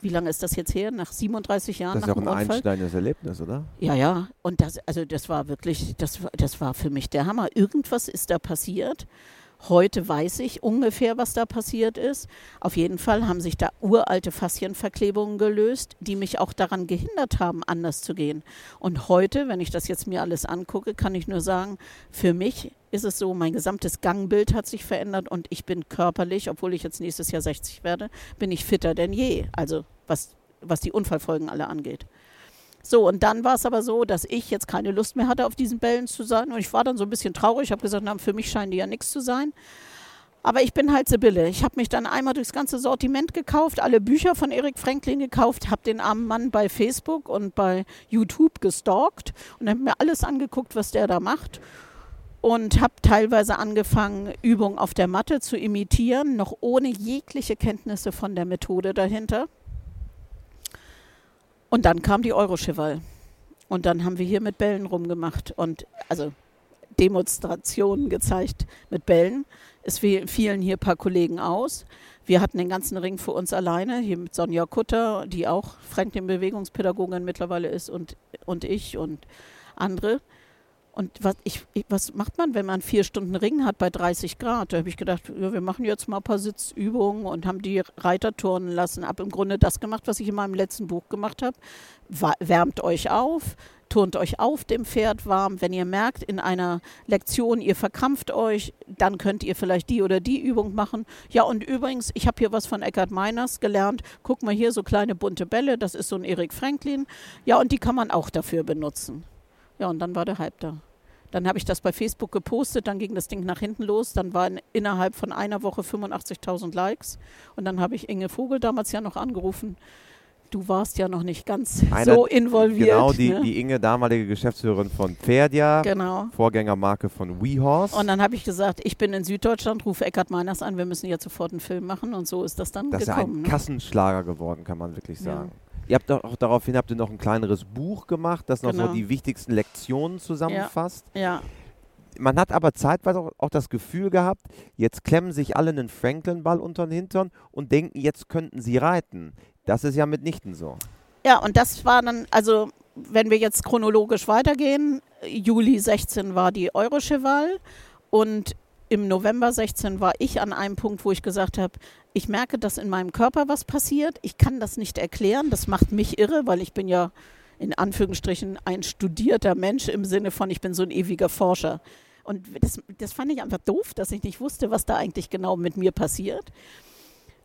B: wie lange ist das jetzt her? Nach 37 Jahren?
A: Das ist ja auch ein einschneidendes Erlebnis, oder?
B: Ja, ja. Und das, also das war wirklich, das, das war für mich der Hammer. Irgendwas ist da passiert. Heute weiß ich ungefähr, was da passiert ist. Auf jeden Fall haben sich da uralte Faszienverklebungen gelöst, die mich auch daran gehindert haben, anders zu gehen. Und heute, wenn ich das jetzt mir alles angucke, kann ich nur sagen, für mich ist es so, mein gesamtes Gangbild hat sich verändert und ich bin körperlich, obwohl ich jetzt nächstes Jahr 60 werde, bin ich fitter denn je. Also was, was die Unfallfolgen alle angeht. So, und dann war es aber so, dass ich jetzt keine Lust mehr hatte, auf diesen Bällen zu sein. Und ich war dann so ein bisschen traurig. Ich habe gesagt, na, für mich scheinen die ja nichts zu sein. Aber ich bin halt Sibylle. Ich habe mich dann einmal durchs ganze Sortiment gekauft, alle Bücher von Erik Franklin gekauft, habe den armen Mann bei Facebook und bei YouTube gestalkt und habe mir alles angeguckt, was der da macht und habe teilweise angefangen, Übungen auf der Matte zu imitieren, noch ohne jegliche Kenntnisse von der Methode dahinter. Und dann kam die Eurocheval. Und dann haben wir hier mit Bällen rumgemacht und also Demonstrationen gezeigt mit Bällen. Es fielen hier ein paar Kollegen aus. Wir hatten den ganzen Ring für uns alleine, hier mit Sonja Kutter, die auch Franklin-Bewegungspädagogin mittlerweile ist, und, und ich und andere. Und was, ich, was macht man, wenn man vier Stunden Ring hat bei 30 Grad? Da habe ich gedacht, ja, wir machen jetzt mal ein paar Sitzübungen und haben die Reiter turnen lassen. Habe im Grunde das gemacht, was ich in meinem letzten Buch gemacht habe. Wärmt euch auf, turnt euch auf dem Pferd warm. Wenn ihr merkt, in einer Lektion, ihr verkrampft euch, dann könnt ihr vielleicht die oder die Übung machen. Ja, und übrigens, ich habe hier was von Eckhard Meiners gelernt. Guck mal hier, so kleine bunte Bälle, das ist so ein Erik Franklin. Ja, und die kann man auch dafür benutzen. Ja, und dann war der Hype da. Dann habe ich das bei Facebook gepostet, dann ging das Ding nach hinten los. Dann waren innerhalb von einer Woche 85.000 Likes. Und dann habe ich Inge Vogel damals ja noch angerufen. Du warst ja noch nicht ganz Einer, so involviert.
A: Genau, die, ne? die Inge, damalige Geschäftsführerin von Pferdia, genau. Vorgängermarke von WeHorse.
B: Und dann habe ich gesagt, ich bin in Süddeutschland, rufe Eckhard Meiners an, wir müssen jetzt sofort einen Film machen. Und so ist das dann
A: das
B: gekommen.
A: Das ist ja ein ne? Kassenschlager geworden, kann man wirklich sagen. Ja. Ihr habt auch daraufhin habt ihr noch ein kleineres Buch gemacht, das noch genau. so die wichtigsten Lektionen zusammenfasst.
B: Ja. ja.
A: Man hat aber zeitweise auch, auch, das Gefühl gehabt, jetzt klemmen sich alle einen Franklin-Ball unter den Hintern und denken, jetzt könnten sie reiten. Das ist ja mitnichten so.
B: Ja, und das war dann, also wenn wir jetzt chronologisch weitergehen, Juli 16 war die Eurocheval und im November 16 war ich an einem Punkt, wo ich gesagt habe, ich merke, dass in meinem Körper was passiert. Ich kann das nicht erklären. Das macht mich irre, weil ich bin ja in Anführungsstrichen ein studierter Mensch im Sinne von, ich bin so ein ewiger Forscher. Und das, das fand ich einfach doof, dass ich nicht wusste, was da eigentlich genau mit mir passiert.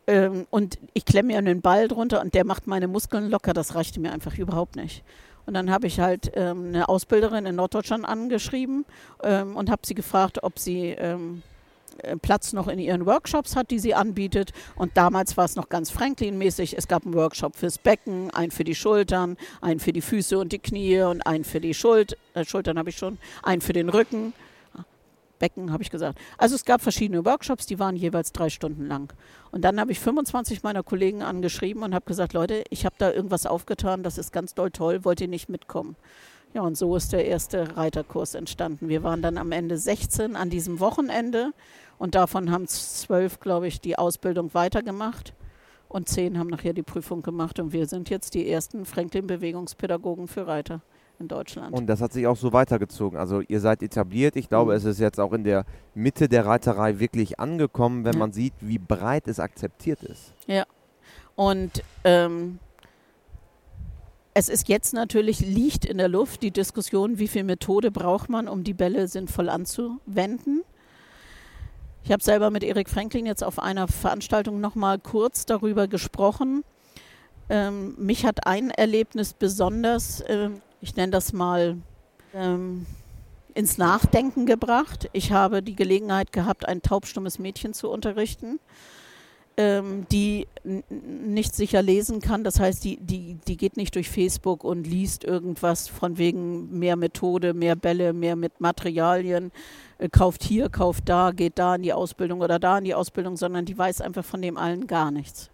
B: Ähm, und ich klemme mir einen Ball drunter und der macht meine Muskeln locker. Das reichte mir einfach überhaupt nicht. Und dann habe ich halt ähm, eine Ausbilderin in Norddeutschland angeschrieben ähm, und habe sie gefragt, ob sie Platz noch in ihren Workshops hat, die sie anbietet. Und damals war es noch ganz Franklin-mäßig. Es gab einen Workshop fürs Becken, einen für die Schultern, einen für die Füße und die Knie und einen für die Schult äh, Schultern habe ich schon, einen für den Rücken. Becken habe ich gesagt. Also es gab verschiedene Workshops, die waren jeweils drei Stunden lang. Und dann habe ich 25 meiner Kollegen angeschrieben und habe gesagt, Leute, ich habe da irgendwas aufgetan, das ist ganz doll toll, wollt ihr nicht mitkommen? Ja, und so ist der erste Reiterkurs entstanden. Wir waren dann am Ende 16 an diesem Wochenende und davon haben zwölf, glaube ich, die Ausbildung weitergemacht und zehn haben nachher die Prüfung gemacht und wir sind jetzt die ersten Franklin-Bewegungspädagogen für Reiter in Deutschland.
A: Und das hat sich auch so weitergezogen. Also ihr seid etabliert. Ich glaube, mhm. es ist jetzt auch in der Mitte der Reiterei wirklich angekommen, wenn ja. man sieht, wie breit es akzeptiert ist.
B: Ja. Und ähm, es ist jetzt natürlich, liegt in der Luft die Diskussion, wie viel Methode braucht man, um die Bälle sinnvoll anzuwenden. Ich habe selber mit Erik Franklin jetzt auf einer Veranstaltung nochmal kurz darüber gesprochen. Ähm, mich hat ein Erlebnis besonders, äh, ich nenne das mal, ähm, ins Nachdenken gebracht. Ich habe die Gelegenheit gehabt, ein taubstummes Mädchen zu unterrichten ähm, die nicht sicher lesen kann. Das heißt, die, die, die geht nicht durch Facebook und liest irgendwas von wegen mehr Methode, mehr Bälle, mehr mit Materialien, äh, kauft hier, kauft da, geht da in die Ausbildung oder da in die Ausbildung, sondern die weiß einfach von dem allen gar nichts.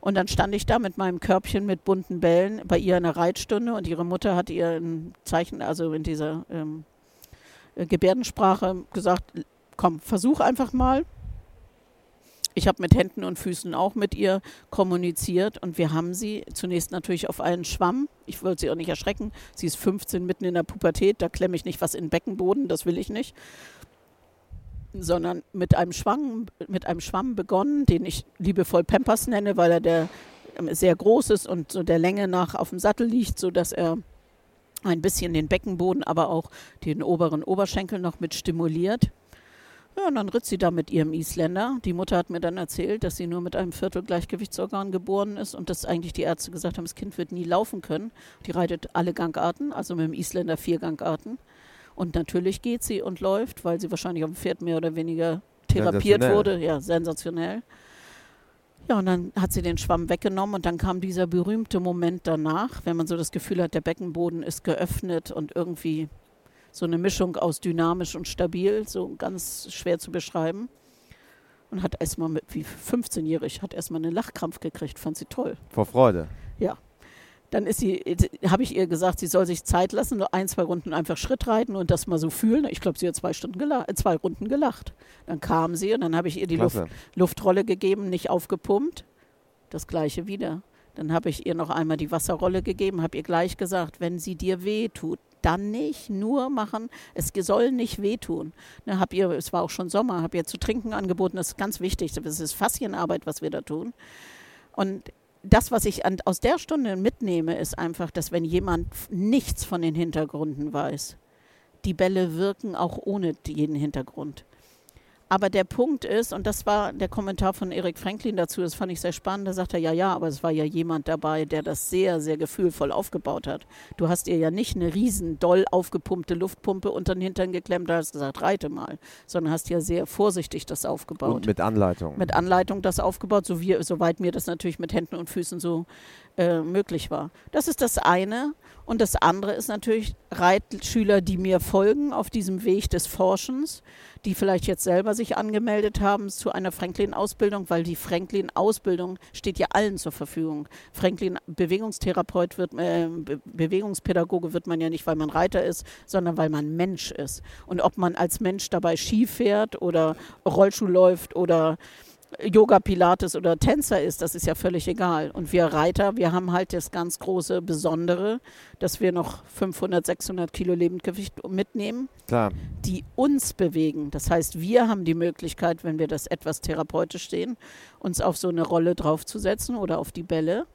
B: Und dann stand ich da mit meinem Körbchen mit bunten Bällen bei ihr in der Reitstunde und ihre Mutter hat ihr ein Zeichen, also in dieser ähm, äh, Gebärdensprache gesagt, komm, versuch einfach mal. Ich habe mit Händen und Füßen auch mit ihr kommuniziert und wir haben sie zunächst natürlich auf einen Schwamm. Ich wollte sie auch nicht erschrecken. Sie ist 15 mitten in der Pubertät, da klemme ich nicht was in den Beckenboden, das will ich nicht. Sondern mit einem Schwamm, mit einem Schwamm begonnen, den ich liebevoll Pampers nenne, weil er der ähm, sehr groß ist und so der Länge nach auf dem Sattel liegt, sodass er ein bisschen den Beckenboden, aber auch den oberen Oberschenkel noch mit stimuliert. Ja, und dann ritt sie da mit ihrem Isländer. Die Mutter hat mir dann erzählt, dass sie nur mit einem Viertel Gleichgewichtsorgan geboren ist und dass eigentlich die Ärzte gesagt haben, das Kind wird nie laufen können. Die reitet alle Gangarten, also mit dem Isländer vier Gangarten. Und natürlich geht sie und läuft, weil sie wahrscheinlich auf dem Pferd mehr oder weniger therapiert wurde. Ja, sensationell. Ja, und dann hat sie den Schwamm weggenommen und dann kam dieser berühmte Moment danach, wenn man so das Gefühl hat, der Beckenboden ist geöffnet und irgendwie so eine Mischung aus dynamisch und stabil, so ganz schwer zu beschreiben. Und hat erstmal mit, wie 15-jährig, hat erstmal einen Lachkrampf gekriegt, fand sie toll.
A: Vor Freude.
B: Ja. Dann ist sie, habe ich ihr gesagt, sie soll sich Zeit lassen, nur ein, zwei Runden einfach Schritt reiten und das mal so fühlen. Ich glaube, sie hat zwei, Stunden äh, zwei Runden gelacht. Dann kam sie und dann habe ich ihr die Luft, Luftrolle gegeben, nicht aufgepumpt. Das gleiche wieder. Dann habe ich ihr noch einmal die Wasserrolle gegeben, habe ihr gleich gesagt, wenn sie dir weh tut, dann nicht nur machen, es soll nicht wehtun. Ne, hab ihr, es war auch schon Sommer, habe ihr zu trinken angeboten, das ist ganz wichtig, das ist Faszienarbeit, was wir da tun. Und das, was ich an, aus der Stunde mitnehme, ist einfach, dass wenn jemand nichts von den Hintergründen weiß, die Bälle wirken auch ohne jeden Hintergrund. Aber der Punkt ist, und das war der Kommentar von Erik Franklin dazu, das fand ich sehr spannend, da sagt er, ja, ja, aber es war ja jemand dabei, der das sehr, sehr gefühlvoll aufgebaut hat. Du hast ihr ja nicht eine riesen doll aufgepumpte Luftpumpe unter den Hintern geklemmt, da hast gesagt, reite mal, sondern hast ja sehr vorsichtig das aufgebaut. Und
A: mit Anleitung.
B: Mit Anleitung das aufgebaut, so wie, soweit mir das natürlich mit Händen und Füßen so äh, möglich war. Das ist das eine. Und das andere ist natürlich Reitschüler, die mir folgen auf diesem Weg des Forschens, die vielleicht jetzt selber sich angemeldet haben zu einer Franklin-Ausbildung, weil die Franklin-Ausbildung steht ja allen zur Verfügung. Franklin Bewegungstherapeut wird, äh, Be Bewegungspädagoge wird man ja nicht, weil man Reiter ist, sondern weil man Mensch ist. Und ob man als Mensch dabei Ski fährt oder Rollschuh läuft oder Yoga, Pilates oder Tänzer ist, das ist ja völlig egal. Und wir Reiter, wir haben halt das ganz große Besondere, dass wir noch 500, 600 Kilo Lebendgewicht mitnehmen,
A: Klar.
B: die uns bewegen. Das heißt, wir haben die Möglichkeit, wenn wir das etwas therapeutisch sehen, uns auf so eine Rolle draufzusetzen oder auf die Bälle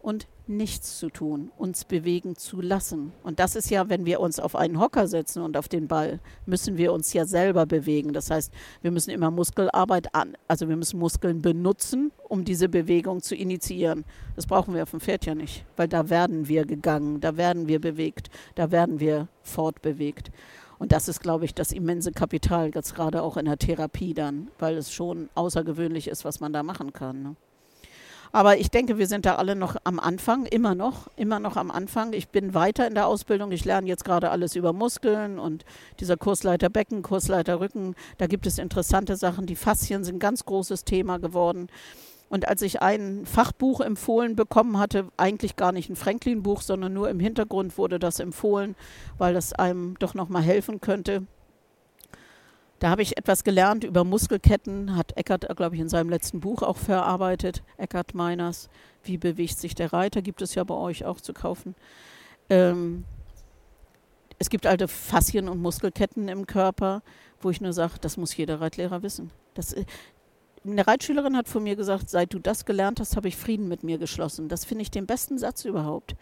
B: und nichts zu tun, uns bewegen zu lassen. Und das ist ja, wenn wir uns auf einen Hocker setzen und auf den Ball, müssen wir uns ja selber bewegen. Das heißt, wir müssen immer Muskelarbeit an, also wir müssen Muskeln benutzen, um diese Bewegung zu initiieren. Das brauchen wir auf dem Pferd ja nicht, weil da werden wir gegangen, da werden wir bewegt, da werden wir fortbewegt. Und das ist, glaube ich, das immense Kapital, jetzt gerade auch in der Therapie dann, weil es schon außergewöhnlich ist, was man da machen kann. Ne? Aber ich denke, wir sind da alle noch am Anfang, immer noch, immer noch am Anfang. Ich bin weiter in der Ausbildung. Ich lerne jetzt gerade alles über Muskeln und dieser Kursleiter Becken, Kursleiter Rücken. Da gibt es interessante Sachen. Die Faszien sind ein ganz großes Thema geworden. Und als ich ein Fachbuch empfohlen bekommen hatte, eigentlich gar nicht ein Franklin-Buch, sondern nur im Hintergrund wurde das empfohlen, weil das einem doch nochmal helfen könnte. Da habe ich etwas gelernt über Muskelketten, hat Eckert, glaube ich, in seinem letzten Buch auch verarbeitet, Eckert Meiners. Wie bewegt sich der Reiter? Gibt es ja bei euch auch zu kaufen. Ähm, es gibt alte Faszien und Muskelketten im Körper, wo ich nur sage, das muss jeder Reitlehrer wissen. Das, äh, eine Reitschülerin hat von mir gesagt, seit du das gelernt hast, habe ich Frieden mit mir geschlossen. Das finde ich den besten Satz überhaupt.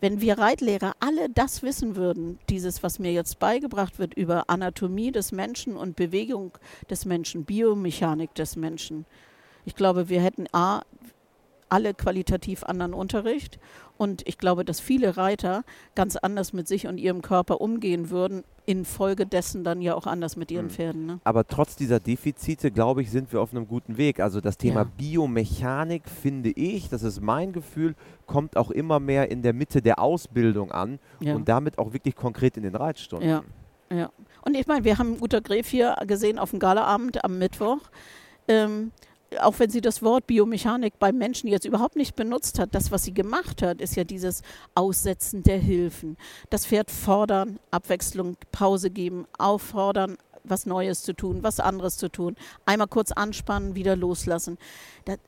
B: Wenn wir Reitlehrer alle das wissen würden, dieses, was mir jetzt beigebracht wird über Anatomie des Menschen und Bewegung des Menschen, Biomechanik des Menschen, ich glaube, wir hätten A, alle qualitativ anderen Unterricht. Und ich glaube, dass viele Reiter ganz anders mit sich und ihrem Körper umgehen würden, infolgedessen dann ja auch anders mit ihren hm. Pferden. Ne?
A: Aber trotz dieser Defizite, glaube ich, sind wir auf einem guten Weg. Also das Thema ja. Biomechanik, finde ich, das ist mein Gefühl, kommt auch immer mehr in der Mitte der Ausbildung an ja. und damit auch wirklich konkret in den Reitstunden.
B: Ja, ja. Und ich meine, wir haben Guter Gref hier gesehen auf dem Galaabend am Mittwoch. Ähm, auch wenn sie das Wort Biomechanik beim Menschen jetzt überhaupt nicht benutzt hat, das, was sie gemacht hat, ist ja dieses Aussetzen der Hilfen. Das Pferd fordern, Abwechslung, Pause geben, auffordern, was Neues zu tun, was anderes zu tun, einmal kurz anspannen, wieder loslassen. Das,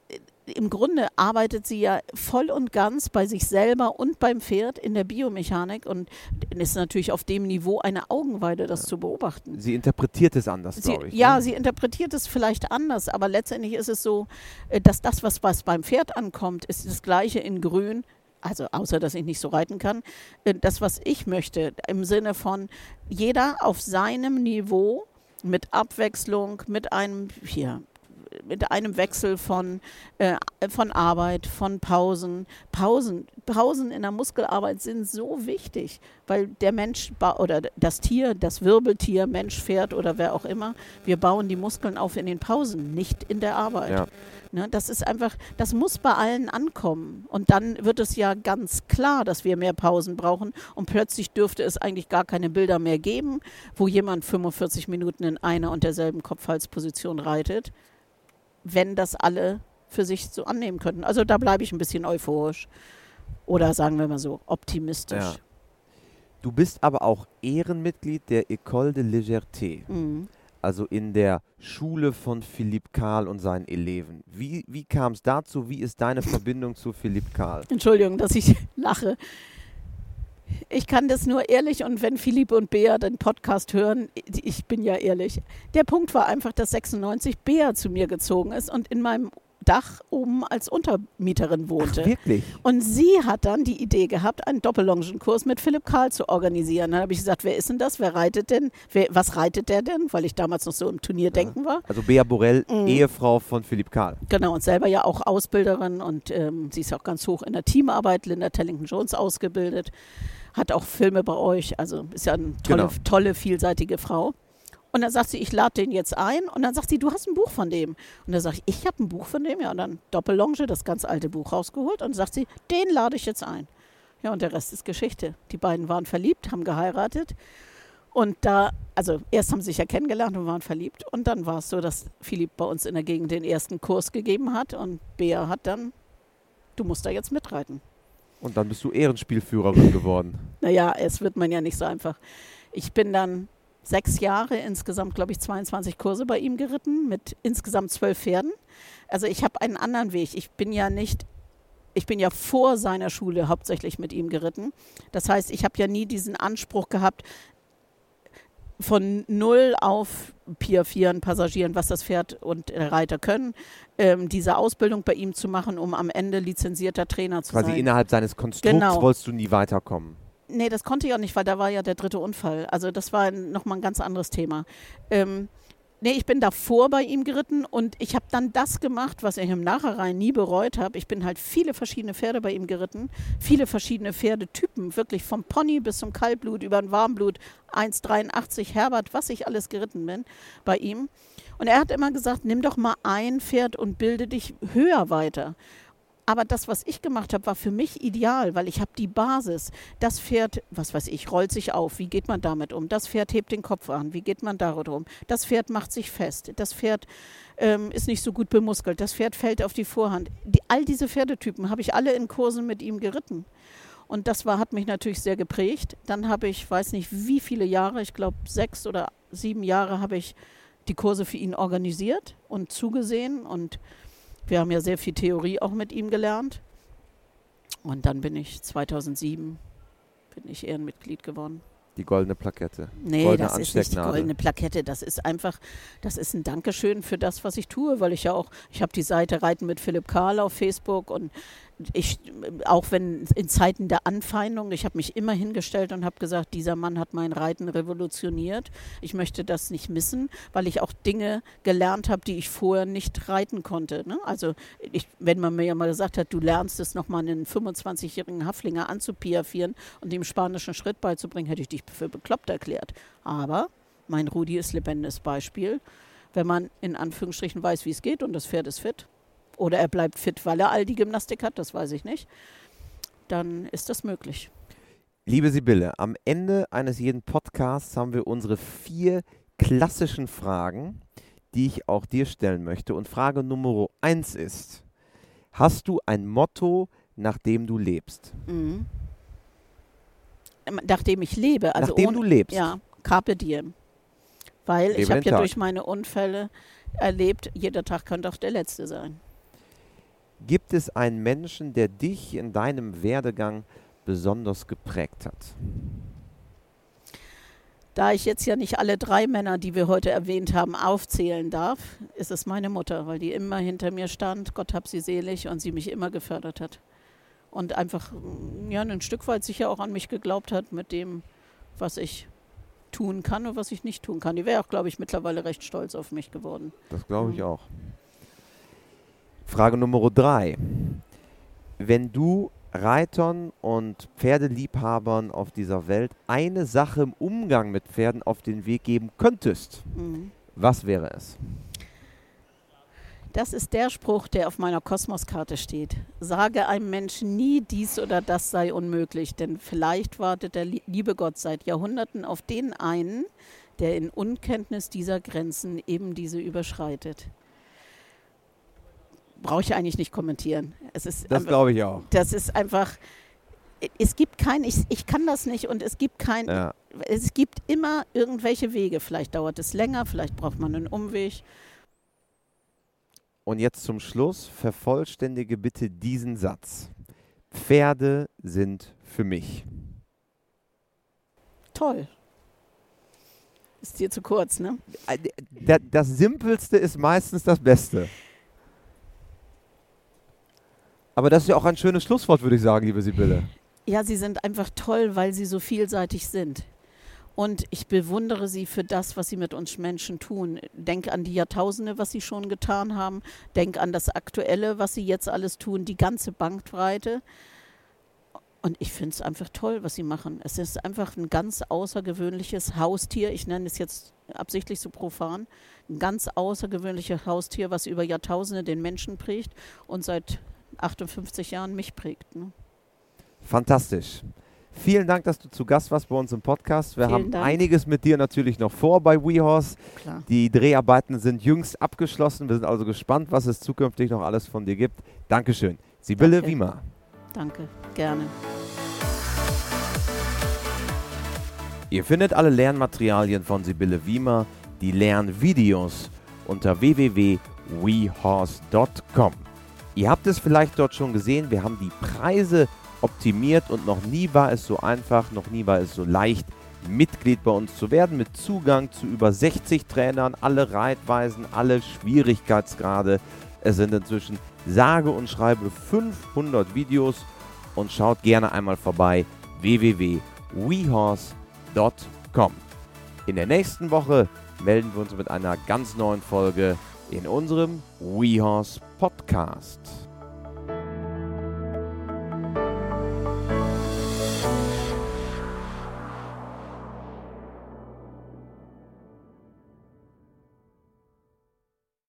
B: im Grunde arbeitet sie ja voll und ganz bei sich selber und beim Pferd in der Biomechanik und ist natürlich auf dem Niveau eine Augenweide, das ja. zu beobachten.
A: Sie interpretiert es anders,
B: glaube
A: ich.
B: Ja, ne? sie interpretiert es vielleicht anders, aber letztendlich ist es so, äh, dass das, was, was beim Pferd ankommt, ist das gleiche in Grün, also außer dass ich nicht so reiten kann, äh, das, was ich möchte, im Sinne von jeder auf seinem Niveau mit Abwechslung, mit einem, hier, mit einem Wechsel von, äh, von Arbeit, von Pausen. Pausen. Pausen in der Muskelarbeit sind so wichtig, weil der Mensch oder das Tier, das Wirbeltier, Mensch, Pferd oder wer auch immer, wir bauen die Muskeln auf in den Pausen, nicht in der Arbeit. Ja. Ne, das ist einfach, das muss bei allen ankommen. Und dann wird es ja ganz klar, dass wir mehr Pausen brauchen. Und plötzlich dürfte es eigentlich gar keine Bilder mehr geben, wo jemand 45 Minuten in einer und derselben Kopfhalsposition reitet wenn das alle für sich so annehmen könnten. Also da bleibe ich ein bisschen euphorisch. Oder sagen wir mal so, optimistisch. Ja.
A: Du bist aber auch Ehrenmitglied der École de Légèreté. Mhm. Also in der Schule von Philipp Karl und seinen Eleven. Wie, wie kam es dazu? Wie ist deine Verbindung zu Philipp Karl?
B: Entschuldigung, dass ich lache. Ich kann das nur ehrlich und wenn Philipp und Bea den Podcast hören, ich bin ja ehrlich. Der Punkt war einfach, dass 96 Bea zu mir gezogen ist und in meinem Dach oben als Untermieterin wohnte.
A: Ach, wirklich?
B: Und sie hat dann die Idee gehabt, einen Doppellongenkurs mit Philipp Karl zu organisieren. Dann habe ich gesagt, wer ist denn das? Wer reitet denn? Wer, was reitet der denn? Weil ich damals noch so im Turnierdenken ja. war.
A: Also Bea Borell, mhm. Ehefrau von Philipp Karl.
B: Genau, und selber ja auch Ausbilderin und ähm, sie ist auch ganz hoch in der Teamarbeit, Linda Tellington-Jones ausgebildet hat auch Filme bei euch, also ist ja eine tolle, genau. tolle vielseitige Frau. Und dann sagt sie, ich lade den jetzt ein. Und dann sagt sie, du hast ein Buch von dem. Und dann sage ich, ich habe ein Buch von dem. Ja, und dann Doppellonge, das ganz alte Buch rausgeholt. Und dann sagt sie, den lade ich jetzt ein. Ja, und der Rest ist Geschichte. Die beiden waren verliebt, haben geheiratet. Und da, also erst haben sie sich ja kennengelernt und waren verliebt. Und dann war es so, dass Philipp bei uns in der Gegend den ersten Kurs gegeben hat. Und Bea hat dann, du musst da jetzt mitreiten.
A: Und dann bist du Ehrenspielführerin geworden.
B: naja, es wird man ja nicht so einfach. Ich bin dann sechs Jahre, insgesamt glaube ich 22 Kurse bei ihm geritten, mit insgesamt zwölf Pferden. Also ich habe einen anderen Weg. Ich bin ja nicht, ich bin ja vor seiner Schule hauptsächlich mit ihm geritten. Das heißt, ich habe ja nie diesen Anspruch gehabt, von null auf Piafieren, Passagieren, was das Pferd und der Reiter können, ähm, diese Ausbildung bei ihm zu machen, um am Ende lizenzierter Trainer zu
A: Quasi
B: sein.
A: Quasi innerhalb seines Konstrukts genau. wolltest du nie weiterkommen.
B: Nee, das konnte ich auch nicht, weil da war ja der dritte Unfall. Also das war nochmal ein ganz anderes Thema. Ähm, Nee, ich bin davor bei ihm geritten und ich habe dann das gemacht, was ich im Nachhinein nie bereut habe. Ich bin halt viele verschiedene Pferde bei ihm geritten, viele verschiedene Pferdetypen, wirklich vom Pony bis zum Kaltblut über ein Warmblut, 1,83 Herbert, was ich alles geritten bin bei ihm. Und er hat immer gesagt, nimm doch mal ein Pferd und bilde dich höher weiter. Aber das, was ich gemacht habe, war für mich ideal, weil ich habe die Basis. Das Pferd, was weiß ich, rollt sich auf. Wie geht man damit um? Das Pferd hebt den Kopf an. Wie geht man darüber um? Das Pferd macht sich fest. Das Pferd ähm, ist nicht so gut bemuskelt. Das Pferd fällt auf die Vorhand. Die, all diese Pferdetypen habe ich alle in Kursen mit ihm geritten. Und das war, hat mich natürlich sehr geprägt. Dann habe ich, weiß nicht wie viele Jahre, ich glaube sechs oder sieben Jahre, habe ich die Kurse für ihn organisiert und zugesehen und wir haben ja sehr viel Theorie auch mit ihm gelernt. Und dann bin ich 2007 bin ich Ehrenmitglied geworden.
A: Die goldene Plakette.
B: Nee, goldene das ist nicht die goldene Plakette. Das ist einfach, das ist ein Dankeschön für das, was ich tue, weil ich ja auch, ich habe die Seite Reiten mit Philipp Karl auf Facebook und ich, auch wenn in Zeiten der Anfeindung, ich habe mich immer hingestellt und habe gesagt, dieser Mann hat mein Reiten revolutioniert. Ich möchte das nicht missen, weil ich auch Dinge gelernt habe, die ich vorher nicht reiten konnte. Ne? Also ich, wenn man mir ja mal gesagt hat, du lernst es nochmal einen 25-jährigen Haflinger anzupiafieren und dem spanischen Schritt beizubringen, hätte ich dich für bekloppt erklärt. Aber mein Rudi ist lebendiges Beispiel. Wenn man in Anführungsstrichen weiß, wie es geht und das Pferd ist fit, oder er bleibt fit, weil er all die Gymnastik hat, das weiß ich nicht, dann ist das möglich.
A: Liebe Sibylle, am Ende eines jeden Podcasts haben wir unsere vier klassischen Fragen, die ich auch dir stellen möchte. Und Frage Nummer eins ist: Hast du ein Motto, nach dem du lebst? Mhm.
B: Nachdem ich lebe, also
A: nachdem
B: ohne,
A: du lebst.
B: Ja, Carpe Diem. Weil lebe ich habe ja Tag. durch meine Unfälle erlebt, jeder Tag könnte auch der letzte sein.
A: Gibt es einen Menschen, der dich in deinem Werdegang besonders geprägt hat?
B: Da ich jetzt ja nicht alle drei Männer, die wir heute erwähnt haben, aufzählen darf, ist es meine Mutter, weil die immer hinter mir stand, Gott hab sie selig, und sie mich immer gefördert hat. Und einfach ja, ein Stück weit sicher auch an mich geglaubt hat mit dem, was ich tun kann und was ich nicht tun kann. Die wäre auch, glaube ich, mittlerweile recht stolz auf mich geworden.
A: Das glaube ich mhm. auch. Frage Nummer drei. Wenn du Reitern und Pferdeliebhabern auf dieser Welt eine Sache im Umgang mit Pferden auf den Weg geben könntest, mhm. was wäre es?
B: Das ist der Spruch, der auf meiner Kosmoskarte steht. Sage einem Menschen nie, dies oder das sei unmöglich, denn vielleicht wartet der liebe Gott seit Jahrhunderten auf den einen, der in Unkenntnis dieser Grenzen eben diese überschreitet brauche ich eigentlich nicht kommentieren. Es ist
A: das glaube ich auch.
B: Das ist einfach, es gibt kein, ich, ich kann das nicht und es gibt kein, ja. es gibt immer irgendwelche Wege. Vielleicht dauert es länger, vielleicht braucht man einen Umweg.
A: Und jetzt zum Schluss, vervollständige bitte diesen Satz. Pferde sind für mich.
B: Toll. Ist dir zu kurz, ne?
A: Äh, das Simpelste ist meistens das Beste. Aber das ist ja auch ein schönes Schlusswort, würde ich sagen, liebe Sibylle.
B: Ja, sie sind einfach toll, weil sie so vielseitig sind. Und ich bewundere sie für das, was sie mit uns Menschen tun. Denk an die Jahrtausende, was sie schon getan haben. Denk an das Aktuelle, was sie jetzt alles tun, die ganze Bankbreite. Und ich finde es einfach toll, was sie machen. Es ist einfach ein ganz außergewöhnliches Haustier. Ich nenne es jetzt absichtlich so profan. Ein ganz außergewöhnliches Haustier, was über Jahrtausende den Menschen prägt und seit 58 Jahren mich prägt. Ne?
A: Fantastisch. Vielen Dank, dass du zu Gast warst bei uns im Podcast. Wir
B: Vielen
A: haben
B: Dank.
A: einiges mit dir natürlich noch vor bei WeHorse. Klar. Die Dreharbeiten sind jüngst abgeschlossen. Wir sind also gespannt, was es zukünftig noch alles von dir gibt. Dankeschön. Sibylle Danke. Wiemer.
B: Danke, gerne.
A: Ihr findet alle Lernmaterialien von Sibylle Wiemer, die Lernvideos unter www.wehorse.com. Ihr habt es vielleicht dort schon gesehen, wir haben die Preise optimiert und noch nie war es so einfach, noch nie war es so leicht, Mitglied bei uns zu werden, mit Zugang zu über 60 Trainern, alle Reitweisen, alle Schwierigkeitsgrade. Es sind inzwischen sage und schreibe 500 Videos und schaut gerne einmal vorbei www.wehorse.com. In der nächsten Woche melden wir uns mit einer ganz neuen Folge in unserem WeHorse Podcast.